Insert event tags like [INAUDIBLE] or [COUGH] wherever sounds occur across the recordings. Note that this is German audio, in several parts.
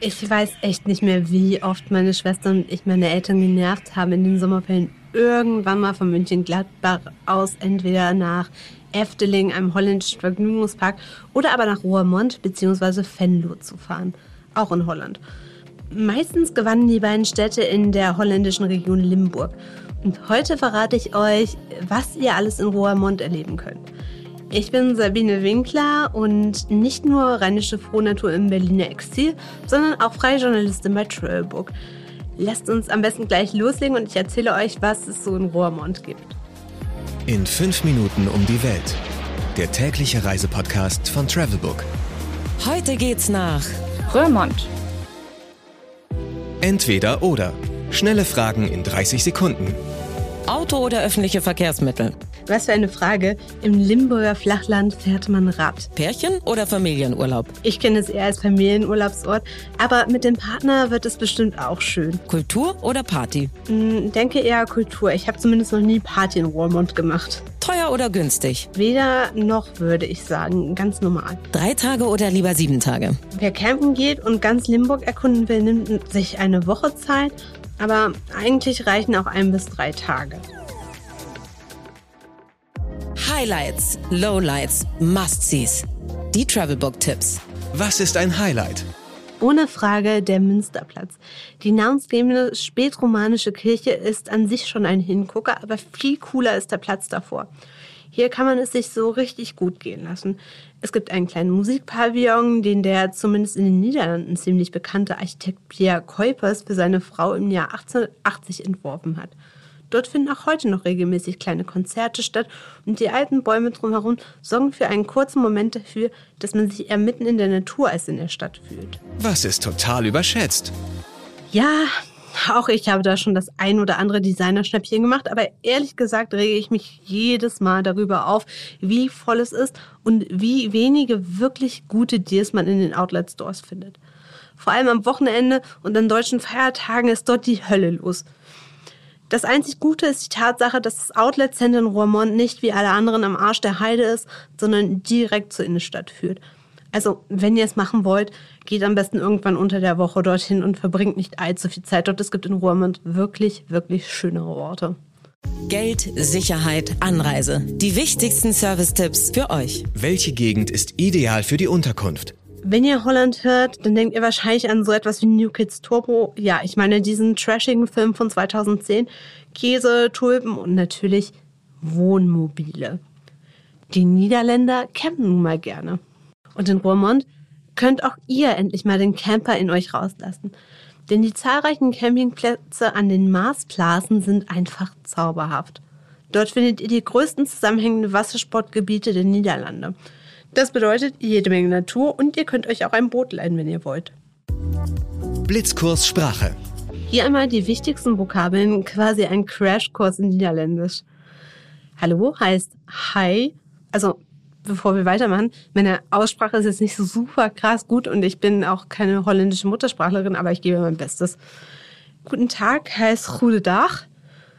Ich weiß echt nicht mehr, wie oft meine Schwester und ich meine Eltern genervt haben, in den Sommerferien irgendwann mal von München-Gladbach aus entweder nach Efteling, einem holländischen Vergnügungspark, oder aber nach Roermond bzw. Venlo zu fahren, auch in Holland. Meistens gewannen die beiden Städte in der holländischen Region Limburg. Und heute verrate ich euch, was ihr alles in Roermond erleben könnt. Ich bin Sabine Winkler und nicht nur rheinische Frohnatur im Berliner Exil, sondern auch freie Journalistin bei Trailbook. Lasst uns am besten gleich loslegen und ich erzähle euch, was es so in Roermond gibt. In fünf Minuten um die Welt. Der tägliche Reisepodcast von Travelbook. Heute geht's nach Roermond. Entweder oder. Schnelle Fragen in 30 Sekunden. Auto oder öffentliche Verkehrsmittel. Was für eine Frage. Im Limburger Flachland fährt man Rad. Pärchen oder Familienurlaub? Ich kenne es eher als Familienurlaubsort, aber mit dem Partner wird es bestimmt auch schön. Kultur oder Party? Hm, denke eher Kultur. Ich habe zumindest noch nie Party in Roermond gemacht. Teuer oder günstig? Weder noch würde ich sagen, ganz normal. Drei Tage oder lieber sieben Tage? Wer campen geht und ganz Limburg erkunden will, nimmt sich eine Woche Zeit, aber eigentlich reichen auch ein bis drei Tage. Highlights, Lowlights, Must-Sees. Die Travelbook-Tipps. Was ist ein Highlight? Ohne Frage der Münsterplatz. Die namensgebende spätromanische Kirche ist an sich schon ein Hingucker, aber viel cooler ist der Platz davor. Hier kann man es sich so richtig gut gehen lassen. Es gibt einen kleinen Musikpavillon, den der zumindest in den Niederlanden ziemlich bekannte Architekt Pierre Kuipers für seine Frau im Jahr 1880 entworfen hat. Dort finden auch heute noch regelmäßig kleine Konzerte statt und die alten Bäume drumherum sorgen für einen kurzen Moment dafür, dass man sich eher mitten in der Natur als in der Stadt fühlt. Was ist total überschätzt? Ja, auch ich habe da schon das ein oder andere Designerschnäppchen gemacht, aber ehrlich gesagt rege ich mich jedes Mal darüber auf, wie voll es ist und wie wenige wirklich gute Deals man in den Outlet Stores findet. Vor allem am Wochenende und an deutschen Feiertagen ist dort die Hölle los. Das einzig Gute ist die Tatsache, dass das Outlet Center in Roermond nicht wie alle anderen am Arsch der Heide ist, sondern direkt zur Innenstadt führt. Also, wenn ihr es machen wollt, geht am besten irgendwann unter der Woche dorthin und verbringt nicht allzu viel Zeit dort. Es gibt in Roermond wirklich, wirklich schönere Orte. Geld, Sicherheit, Anreise. Die wichtigsten Service-Tipps für euch. Welche Gegend ist ideal für die Unterkunft? Wenn ihr Holland hört, dann denkt ihr wahrscheinlich an so etwas wie New Kids Turbo. Ja, ich meine diesen trashigen Film von 2010. Käse, Tulpen und natürlich Wohnmobile. Die Niederländer campen nun mal gerne. Und in Roermond könnt auch ihr endlich mal den Camper in euch rauslassen. Denn die zahlreichen Campingplätze an den Marsplassen sind einfach zauberhaft. Dort findet ihr die größten zusammenhängenden Wassersportgebiete der Niederlande. Das bedeutet jede Menge Natur und ihr könnt euch auch ein Boot leihen, wenn ihr wollt. Blitzkurs Sprache. Hier einmal die wichtigsten Vokabeln, quasi ein Crashkurs in Niederländisch. Hallo heißt Hi. Also, bevor wir weitermachen, meine Aussprache ist jetzt nicht so super krass gut und ich bin auch keine holländische Muttersprachlerin, aber ich gebe mein Bestes. Guten Tag heißt Goedendag.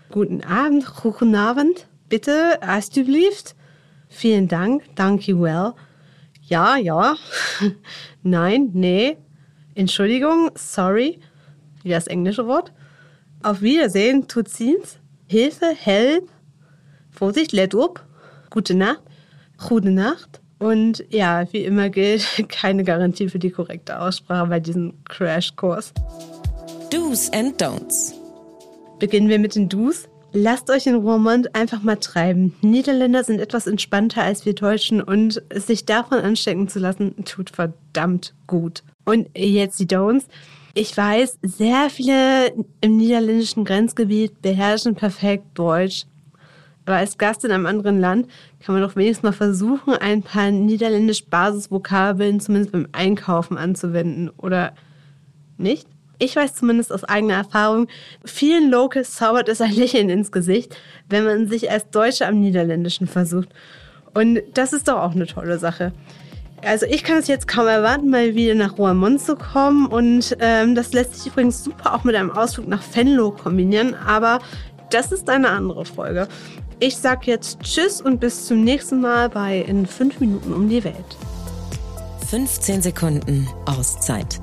Guten Abend, guten Abend. Bitte, alsjeblieft. Vielen Dank, dankjewel. Ja, ja. [LAUGHS] Nein, nee. Entschuldigung, sorry. Wie das englische Wort. Auf Wiedersehen, tut ziens. Hilfe, help. Vorsicht, let up. Gute Nacht. Gute Nacht. Und ja, wie immer gilt, [LAUGHS] keine Garantie für die korrekte Aussprache bei diesem Crashkurs. Do's and Don'ts. Beginnen wir mit den Do's. Lasst euch in Roermond einfach mal treiben. Niederländer sind etwas entspannter als wir Deutschen und sich davon anstecken zu lassen, tut verdammt gut. Und jetzt die Don'ts. Ich weiß, sehr viele im niederländischen Grenzgebiet beherrschen perfekt Deutsch. Aber als Gast in einem anderen Land kann man doch wenigstens mal versuchen, ein paar niederländisch Basisvokabeln zumindest beim Einkaufen anzuwenden. Oder nicht? Ich weiß zumindest aus eigener Erfahrung, vielen Locals zaubert es ein Lächeln ins Gesicht, wenn man sich als Deutsche am Niederländischen versucht. Und das ist doch auch eine tolle Sache. Also ich kann es jetzt kaum erwarten, mal wieder nach Roermond zu kommen. Und ähm, das lässt sich übrigens super auch mit einem Ausflug nach Venlo kombinieren. Aber das ist eine andere Folge. Ich sag jetzt Tschüss und bis zum nächsten Mal bei In 5 Minuten um die Welt. 15 Sekunden Auszeit.